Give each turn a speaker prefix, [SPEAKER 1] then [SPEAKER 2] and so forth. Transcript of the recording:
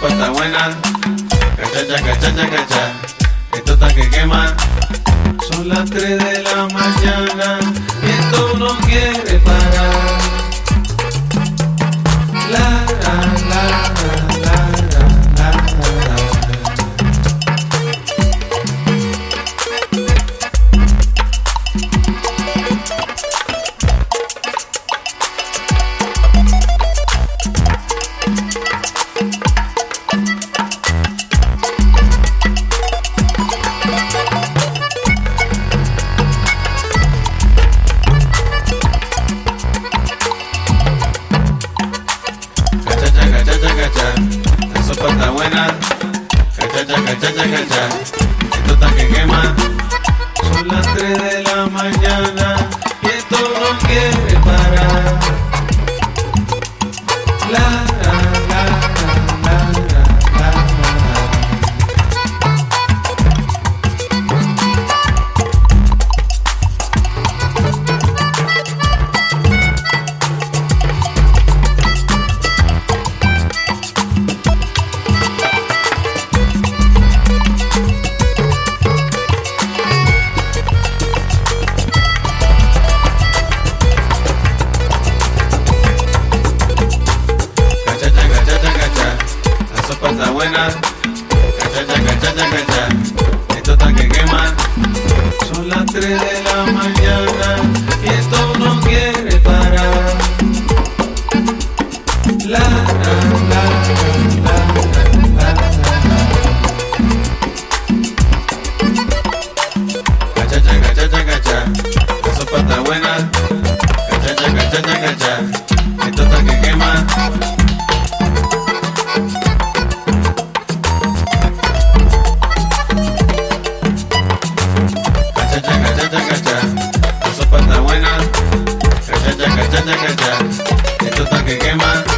[SPEAKER 1] buena. Cachacha, cachacha, cacha. Esto está que quema. Son las 3 de la mañana y esto no quiere. Cacha. La sopa está buena. Cachacha, cachacha, cacha. Esto está que quema. Son las 3 de está buena. Cachacha, cachacha, cacha. Esto está que quema. Son las 3 de la mañana y esto no quiere parar. La, la, la, la, la. Cachacha, cachacha, cacha. La sopa está buena. Cachacha, cachacha, cacha. Esto está que quema. Está buena. Cachacha, cachacha, cacha. Esto está que quema.